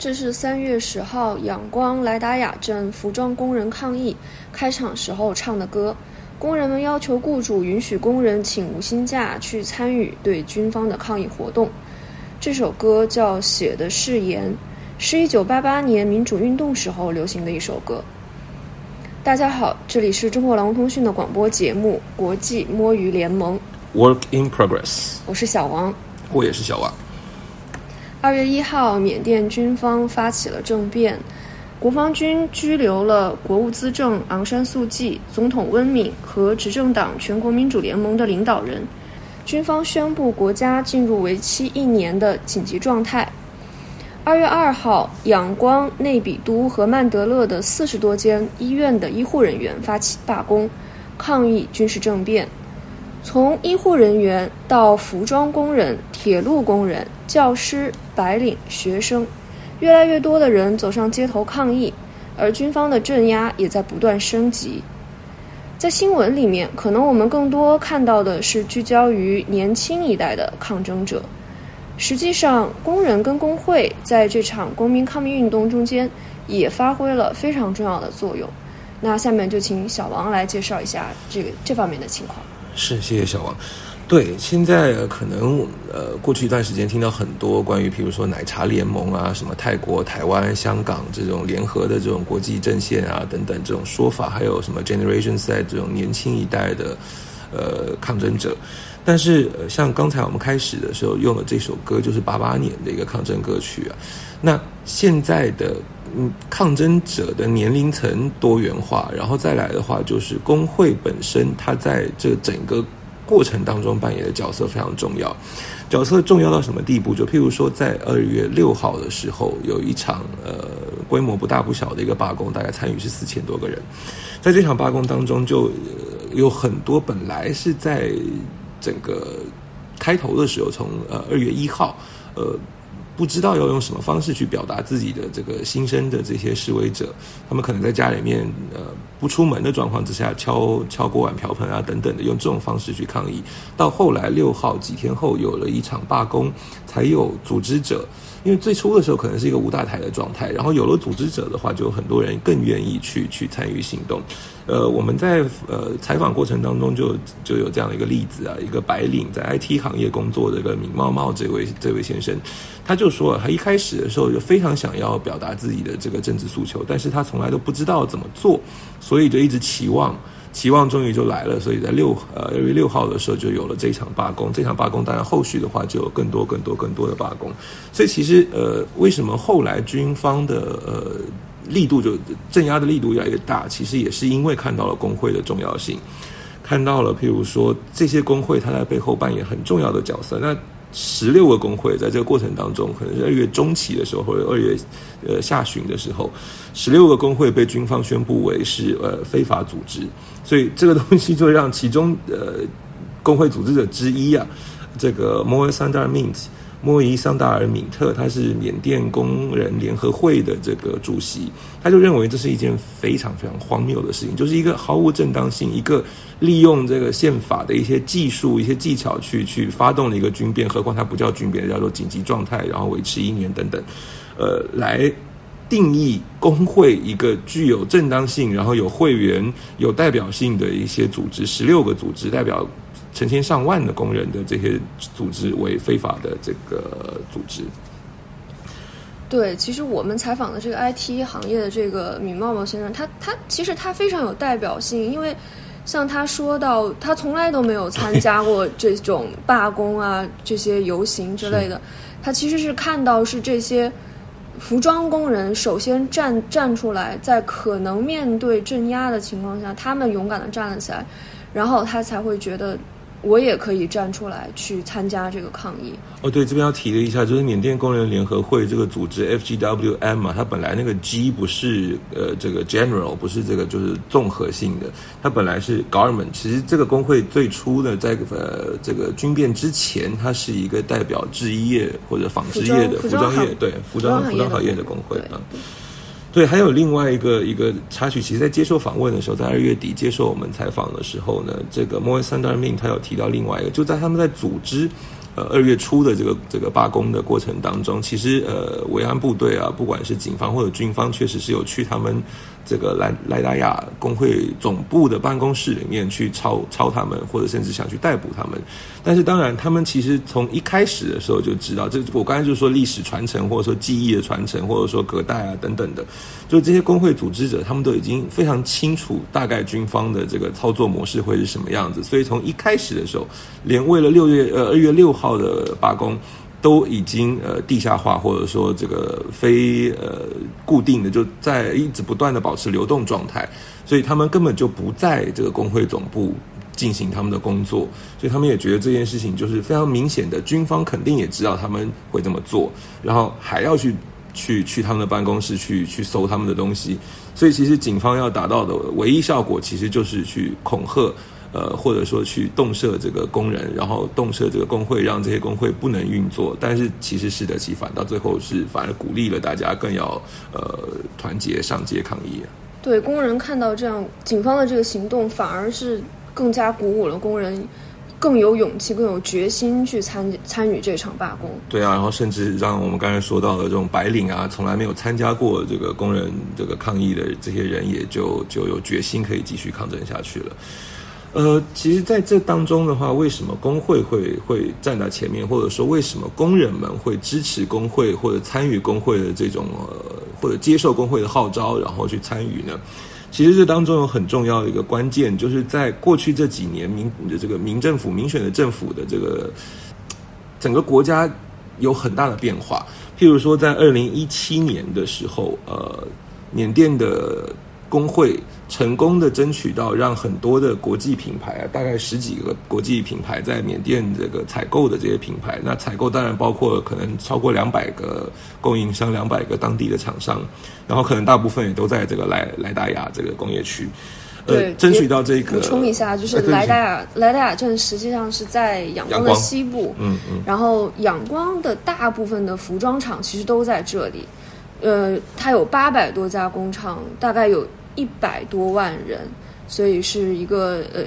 这是三月十号仰光莱达雅镇服装工人抗议开场时候唱的歌。工人们要求雇主允许工人请无薪假去参与对军方的抗议活动。这首歌叫《写的誓言》，是一九八八年民主运动时候流行的一首歌。大家好，这里是中国劳工通讯的广播节目《国际摸鱼联盟》。Work in progress，我是小王。我也是小王。二月一号，缅甸军方发起了政变，国防军拘留了国务资政昂山素季、总统温敏和执政党全国民主联盟的领导人。军方宣布国家进入为期一年的紧急状态。二月二号，仰光、内比都和曼德勒的四十多间医院的医护人员发起罢工，抗议军事政变。从医护人员到服装工人、铁路工人、教师、白领、学生，越来越多的人走上街头抗议，而军方的镇压也在不断升级。在新闻里面，可能我们更多看到的是聚焦于年轻一代的抗争者。实际上，工人跟工会在这场公民抗命运动中间也发挥了非常重要的作用。那下面就请小王来介绍一下这个这方面的情况。是，谢谢小王。对，现在可能呃，过去一段时间听到很多关于，譬如说奶茶联盟啊，什么泰国、台湾、香港这种联合的这种国际阵线啊等等这种说法，还有什么 Generation Z 这种年轻一代的呃抗争者。但是、呃、像刚才我们开始的时候用的这首歌，就是八八年的一个抗争歌曲啊。那现在的嗯，抗争者的年龄层多元化，然后再来的话，就是工会本身，它在这整个过程当中扮演的角色非常重要。角色重要到什么地步？就譬如说，在二月六号的时候，有一场呃规模不大不小的一个罢工，大概参与是四千多个人。在这场罢工当中就，有很多本来是在整个开头的时候，从呃二月一号，呃。不知道要用什么方式去表达自己的这个心声的这些示威者，他们可能在家里面呃不出门的状况之下敲敲锅碗瓢盆啊等等的，用这种方式去抗议。到后来六号几天后有了一场罢工，才有组织者。因为最初的时候可能是一个无大台的状态，然后有了组织者的话，就很多人更愿意去去参与行动。呃，我们在呃采访过程当中就就有这样的一个例子啊，一个白领在 IT 行业工作的一个闵茂茂这位这位先生，他就说他一开始的时候就非常想要表达自己的这个政治诉求，但是他从来都不知道怎么做，所以就一直期望。期望终于就来了，所以在六呃二月六号的时候就有了这场罢工。这场罢工当然后续的话就有更多更多更多的罢工。所以其实呃为什么后来军方的呃力度就镇压的力度越来越大，其实也是因为看到了工会的重要性，看到了譬如说这些工会它在背后扮演很重要的角色。那十六个工会在这个过程当中，可能是二月中期的时候，或者二月呃下旬的时候，十六个工会被军方宣布为是呃非法组织，所以这个东西就让其中呃工会组织者之一啊，这个摩尔桑达尔敏特莫伊桑达尔敏特，他是缅甸工人联合会的这个主席，他就认为这是一件非常非常荒谬的事情，就是一个毫无正当性，一个利用这个宪法的一些技术、一些技巧去去发动了一个军变，何况它不叫军变，叫做紧急状态，然后维持一年等等，呃，来定义工会一个具有正当性，然后有会员、有代表性的一些组织，十六个组织代表。成千上万的工人的这些组织为非法的这个组织。对，其实我们采访的这个 IT 行业的这个闵茂茂先生，他他其实他非常有代表性，因为像他说到，他从来都没有参加过 这种罢工啊、这些游行之类的。他其实是看到是这些服装工人首先站站出来，在可能面对镇压的情况下，他们勇敢的站了起来，然后他才会觉得。我也可以站出来去参加这个抗议。哦，对，这边要提了一下，就是缅甸工人联合会这个组织 FGWM 嘛，它本来那个 G 不是呃这个 general，不是这个就是综合性的，它本来是 government。其实这个工会最初呢，在呃这个军变之前，它是一个代表制衣业或者纺织业的服装业，对服装服装行业的工会啊。对，对还有另外一个一个插曲，其实，在接受访问的时候，在二月底接受我们采访的时候呢，这个莫伊桑德尔明他有提到另外一个，就在他们在组织。呃，二月初的这个这个罢工的过程当中，其实呃，维安部队啊，不管是警方或者军方，确实是有去他们这个莱莱达亚工会总部的办公室里面去抄抄他们，或者甚至想去逮捕他们。但是当然，他们其实从一开始的时候就知道，这我刚才就说历史传承，或者说记忆的传承，或者说隔代啊等等的，就这些工会组织者，他们都已经非常清楚大概军方的这个操作模式会是什么样子。所以从一开始的时候，连为了六月呃二月六号。号的罢工都已经呃地下化，或者说这个非呃固定的，就在一直不断的保持流动状态，所以他们根本就不在这个工会总部进行他们的工作，所以他们也觉得这件事情就是非常明显的，军方肯定也知道他们会这么做，然后还要去去去他们的办公室去去搜他们的东西，所以其实警方要达到的唯一效果，其实就是去恐吓。呃，或者说去动设这个工人，然后动设这个工会，让这些工会不能运作，但是其实适得其反，到最后是反而鼓励了大家更要呃团结上街抗议。对，工人看到这样警方的这个行动，反而是更加鼓舞了工人，更有勇气、更有决心去参参与这场罢工。对啊，然后甚至让我们刚才说到的这种白领啊，从来没有参加过这个工人这个抗议的这些人，也就就有决心可以继续抗争下去了。呃，其实，在这当中的话，为什么工会会会站在前面，或者说为什么工人们会支持工会或者参与工会的这种呃，或者接受工会的号召，然后去参与呢？其实这当中有很重要的一个关键，就是在过去这几年民的这个民政府、民选的政府的这个整个国家有很大的变化。譬如说，在二零一七年的时候，呃，缅甸的。工会成功的争取到，让很多的国际品牌啊，大概十几个国际品牌在缅甸这个采购的这些品牌，那采购当然包括可能超过两百个供应商，两百个当地的厂商，然后可能大部分也都在这个莱莱达雅这个工业区，对，争取到这个。补充一下，就是莱达雅莱达雅镇实际上是在仰光的西部，嗯嗯，然后仰光的大部分的服装厂其实都在这里，呃，它有八百多家工厂，大概有。一百多万人，所以是一个呃，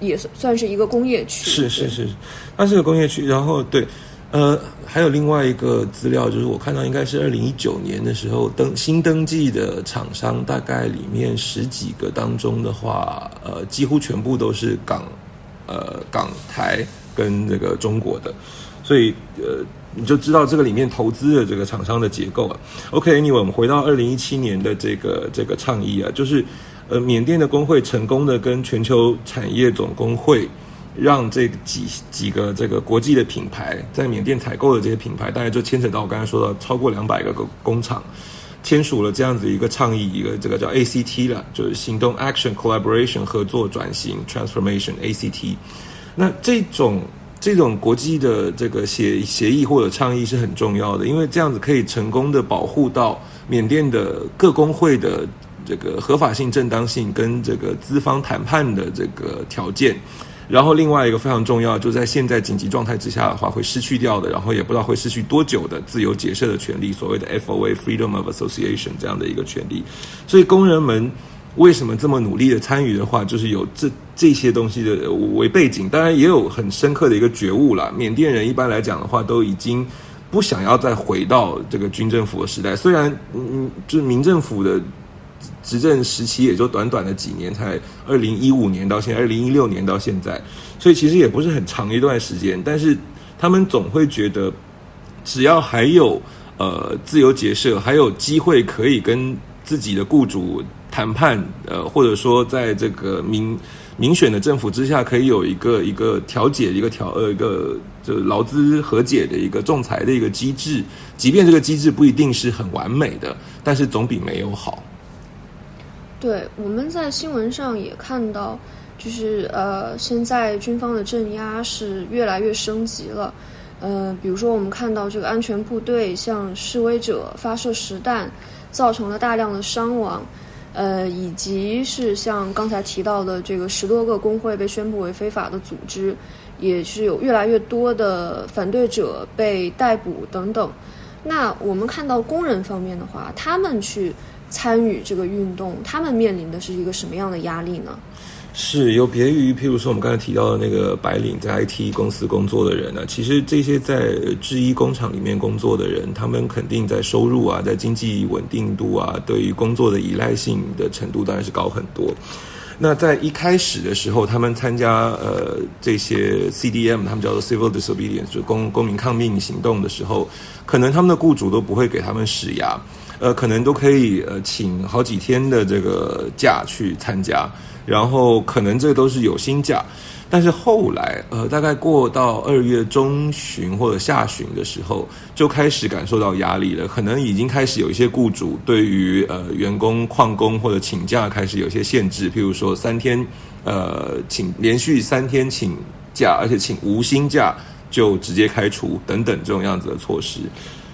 也算算是一个工业区。是是是，它是个工业区。然后对，呃，还有另外一个资料，就是我看到应该是二零一九年的时候登新登记的厂商，大概里面十几个当中的话，呃，几乎全部都是港呃港台跟这个中国的，所以呃。你就知道这个里面投资的这个厂商的结构啊。OK，Anyway，我们回到二零一七年的这个这个倡议啊，就是呃，缅甸的工会成功的跟全球产业总工会，让这几几个这个国际的品牌在缅甸采购的这些品牌，大概就牵扯到我刚才说的超过两百个工工厂，签署了这样子一个倡议，一个这个叫 ACT 了，就是行动 Action Collaboration 合作转型 Transformation ACT。那这种。这种国际的这个协协议或者倡议是很重要的，因为这样子可以成功的保护到缅甸的各工会的这个合法性、正当性跟这个资方谈判的这个条件。然后另外一个非常重要，就在现在紧急状态之下的话，会失去掉的，然后也不知道会失去多久的自由结社的权利，所谓的 FOA Freedom of Association 这样的一个权利。所以工人们。为什么这么努力的参与的话，就是有这这些东西的为背景，当然也有很深刻的一个觉悟了。缅甸人一般来讲的话，都已经不想要再回到这个军政府的时代。虽然嗯，就是民政府的执政时期也就短短的几年，才二零一五年到现在，二零一六年到现在，所以其实也不是很长一段时间。但是他们总会觉得，只要还有呃自由结社，还有机会可以跟自己的雇主。谈判，呃，或者说在这个民民选的政府之下，可以有一个一个调解、一个调呃一个就劳资和解的一个仲裁的一个机制，即便这个机制不一定是很完美的，但是总比没有好。对，我们在新闻上也看到，就是呃，现在军方的镇压是越来越升级了。呃，比如说我们看到这个安全部队向示威者发射实弹，造成了大量的伤亡。呃，以及是像刚才提到的这个十多个工会被宣布为非法的组织，也是有越来越多的反对者被逮捕等等。那我们看到工人方面的话，他们去参与这个运动，他们面临的是一个什么样的压力呢？是有别于，譬如说我们刚才提到的那个白领在 IT 公司工作的人呢，其实这些在制衣工厂里面工作的人，他们肯定在收入啊，在经济稳定度啊，对于工作的依赖性的程度当然是高很多。那在一开始的时候，他们参加呃这些 CDM，他们叫做 Civil Disobedience，就公公民抗命行动的时候，可能他们的雇主都不会给他们施压，呃，可能都可以呃请好几天的这个假去参加。然后可能这都是有薪假，但是后来，呃，大概过到二月中旬或者下旬的时候，就开始感受到压力了。可能已经开始有一些雇主对于呃员工旷工或者请假开始有些限制，譬如说三天，呃，请连续三天请假，而且请无薪假就直接开除等等这种样子的措施。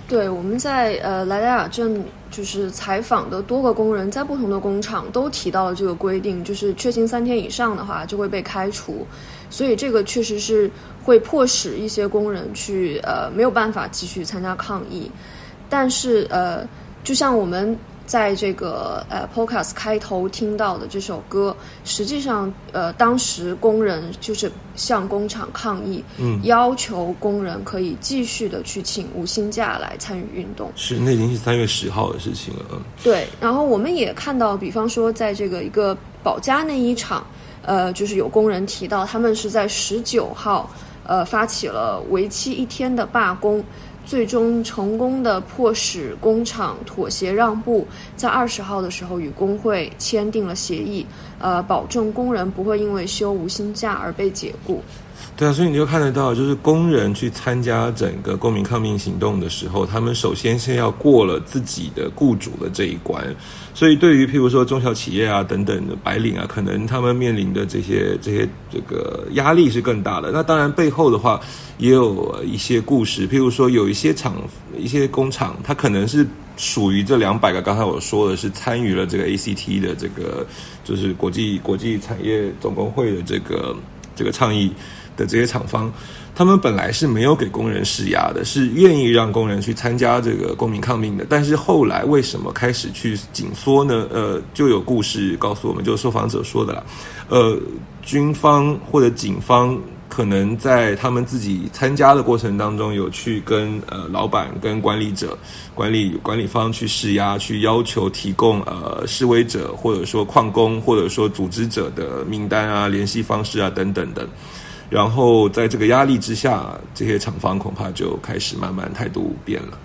对，我们在呃莱达雅镇就是采访的多个工人，在不同的工厂都提到了这个规定，就是缺勤三天以上的话就会被开除，所以这个确实是会迫使一些工人去呃没有办法继续参加抗议，但是呃就像我们。在这个呃 Podcast 开头听到的这首歌，实际上呃当时工人就是向工厂抗议，嗯，要求工人可以继续的去请无薪假来参与运动。是，那已经是三月十号的事情了。嗯，对。然后我们也看到，比方说在这个一个保家那一场，呃，就是有工人提到，他们是在十九号呃发起了为期一天的罢工。最终成功的迫使工厂妥协让步，在二十号的时候与工会签订了协议，呃，保证工人不会因为休无薪假而被解雇。对啊，所以你就看得到，就是工人去参加整个公民抗命行动的时候，他们首先先要过了自己的雇主的这一关。所以，对于譬如说中小企业啊等等的白领啊，可能他们面临的这些这些这个压力是更大的。那当然背后的话，也有一些故事，譬如说有一些厂、一些工厂，它可能是属于这两百个。刚才我说的是参与了这个 ACT 的这个，就是国际国际产业总工会的这个这个倡议。的这些厂方，他们本来是没有给工人施压的，是愿意让工人去参加这个公民抗命的。但是后来为什么开始去紧缩呢？呃，就有故事告诉我们，就受访者说的了。呃，军方或者警方可能在他们自己参加的过程当中，有去跟呃老板、跟管理者、管理管理方去施压，去要求提供呃示威者或者说矿工或者说组织者的名单啊、联系方式啊等等的。然后在这个压力之下，这些厂方恐怕就开始慢慢态度变了。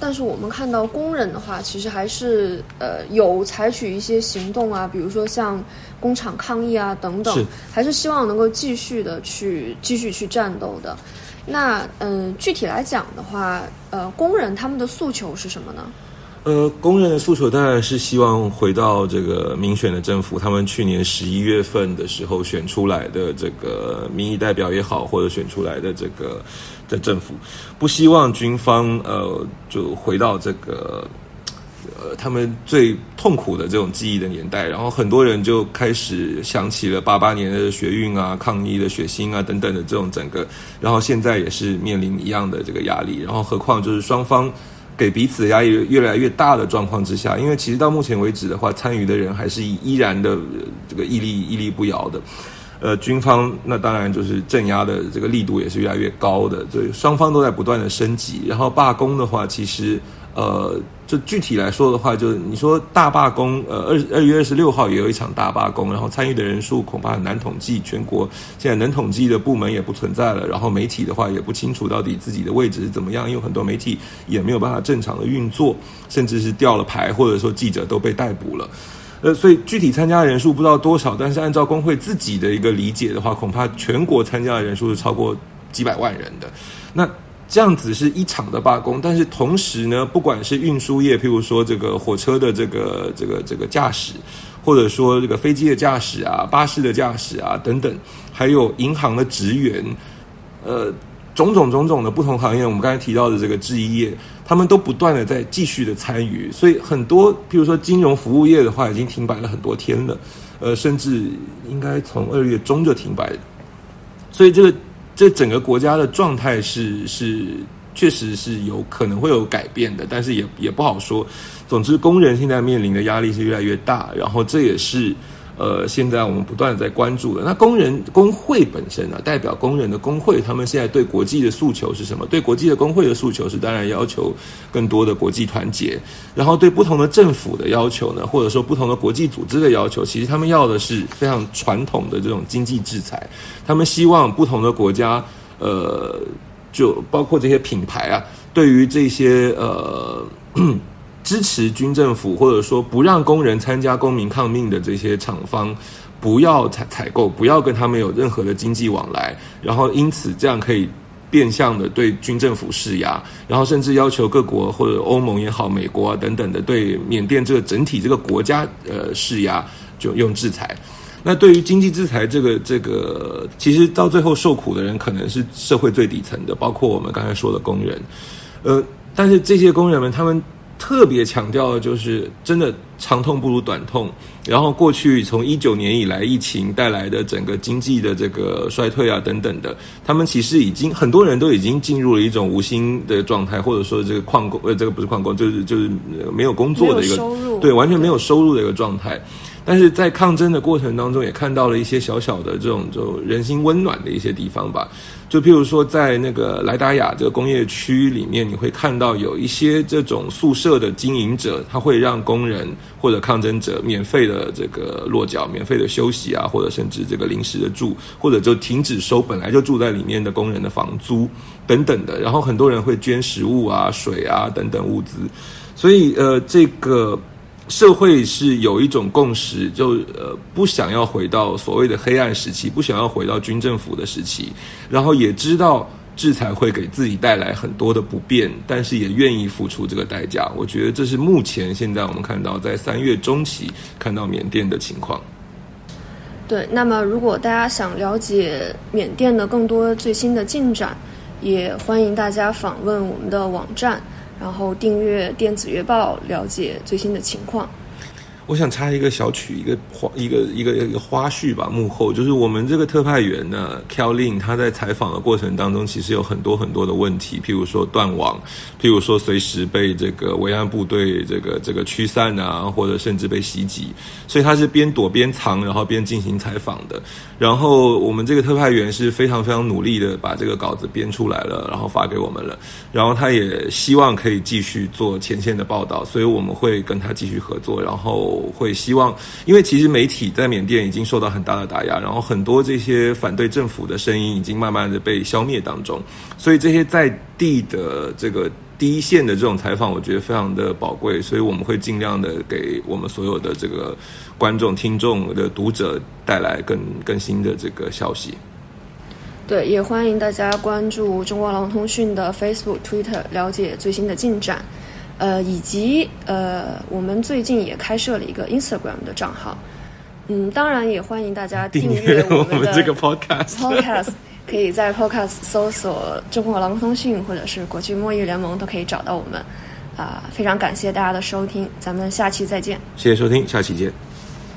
但是我们看到工人的话，其实还是呃有采取一些行动啊，比如说像工厂抗议啊等等，还是希望能够继续的去继续去战斗的。那嗯，具体来讲的话，呃，工人他们的诉求是什么呢？呃，工人的诉求当然是希望回到这个民选的政府，他们去年十一月份的时候选出来的这个民意代表也好，或者选出来的这个的政府，不希望军方呃就回到这个呃他们最痛苦的这种记忆的年代，然后很多人就开始想起了八八年的学运啊、抗议的血腥啊等等的这种整个，然后现在也是面临一样的这个压力，然后何况就是双方。给彼此压力越来越大的状况之下，因为其实到目前为止的话，参与的人还是依然的这个屹立屹立不摇的。呃，军方那当然就是镇压的这个力度也是越来越高的，所以双方都在不断的升级。然后罢工的话，其实。呃，就具体来说的话，就是你说大罢工，呃，二二月二十六号也有一场大罢工，然后参与的人数恐怕很难统计，全国现在能统计的部门也不存在了，然后媒体的话也不清楚到底自己的位置是怎么样，因为很多媒体也没有办法正常的运作，甚至是掉了牌，或者说记者都被逮捕了，呃，所以具体参加的人数不知道多少，但是按照工会自己的一个理解的话，恐怕全国参加的人数是超过几百万人的，那。这样子是一场的罢工，但是同时呢，不管是运输业，譬如说这个火车的这个这个这个驾驶。或者说这个飞机的驾驶啊、巴士的驾驶啊等等，还有银行的职员，呃，种种种种的不同行业，我们刚才提到的这个制衣业，他们都不断的在继续的参与，所以很多，譬如说金融服务业的话，已经停摆了很多天了，呃，甚至应该从二月中就停摆了，所以这个这整个国家的状态是是。确实是有可能会有改变的，但是也也不好说。总之，工人现在面临的压力是越来越大，然后这也是呃，现在我们不断在关注的。那工人工会本身呢，代表工人的工会，他们现在对国际的诉求是什么？对国际的工会的诉求是，当然要求更多的国际团结。然后对不同的政府的要求呢，或者说不同的国际组织的要求，其实他们要的是非常传统的这种经济制裁。他们希望不同的国家，呃。就包括这些品牌啊，对于这些呃支持军政府或者说不让工人参加公民抗命的这些厂方，不要采采购，不要跟他们有任何的经济往来，然后因此这样可以变相的对军政府施压，然后甚至要求各国或者欧盟也好、美国啊等等的对缅甸这个整体这个国家呃施压，就用制裁。那对于经济制裁这个这个，其实到最后受苦的人可能是社会最底层的，包括我们刚才说的工人。呃，但是这些工人们，他们特别强调的就是，真的长痛不如短痛。然后过去从一九年以来，疫情带来的整个经济的这个衰退啊等等的，他们其实已经很多人都已经进入了一种无心的状态，或者说这个矿工呃，这个不是矿工，就是就是没有工作的一个对，完全没有收入的一个状态。但是在抗争的过程当中，也看到了一些小小的这种就人心温暖的一些地方吧。就譬如说，在那个莱达雅这个工业区里面，你会看到有一些这种宿舍的经营者，他会让工人或者抗争者免费的这个落脚、免费的休息啊，或者甚至这个临时的住，或者就停止收本来就住在里面的工人的房租等等的。然后很多人会捐食物啊、水啊等等物资。所以呃，这个。社会是有一种共识，就呃不想要回到所谓的黑暗时期，不想要回到军政府的时期，然后也知道制裁会给自己带来很多的不便，但是也愿意付出这个代价。我觉得这是目前现在我们看到在三月中期看到缅甸的情况。对，那么如果大家想了解缅甸的更多最新的进展，也欢迎大家访问我们的网站。然后订阅电子月报，了解最新的情况。我想插一个小曲，一个花，一个一个一个花絮吧。幕后就是我们这个特派员呢，Kellin，他在采访的过程当中，其实有很多很多的问题，譬如说断网，譬如说随时被这个维安部队这个这个驱散啊，或者甚至被袭击，所以他是边躲边藏，然后边进行采访的。然后我们这个特派员是非常非常努力的把这个稿子编出来了，然后发给我们了。然后他也希望可以继续做前线的报道，所以我们会跟他继续合作，然后。我会希望，因为其实媒体在缅甸已经受到很大的打压，然后很多这些反对政府的声音已经慢慢的被消灭当中，所以这些在地的这个第一线的这种采访，我觉得非常的宝贵，所以我们会尽量的给我们所有的这个观众、听众的读者带来更更新的这个消息。对，也欢迎大家关注中国狼通讯的 Facebook、Twitter，了解最新的进展。呃，以及呃，我们最近也开设了一个 Instagram 的账号，嗯，当然也欢迎大家订阅我们的这个 Podcast。Podcast 可以在 Podcast 搜索“中国劳工通讯”或者是“国际贸易联盟”都可以找到我们。啊，非常感谢大家的收听，咱们下期再见。谢谢收听，下期见。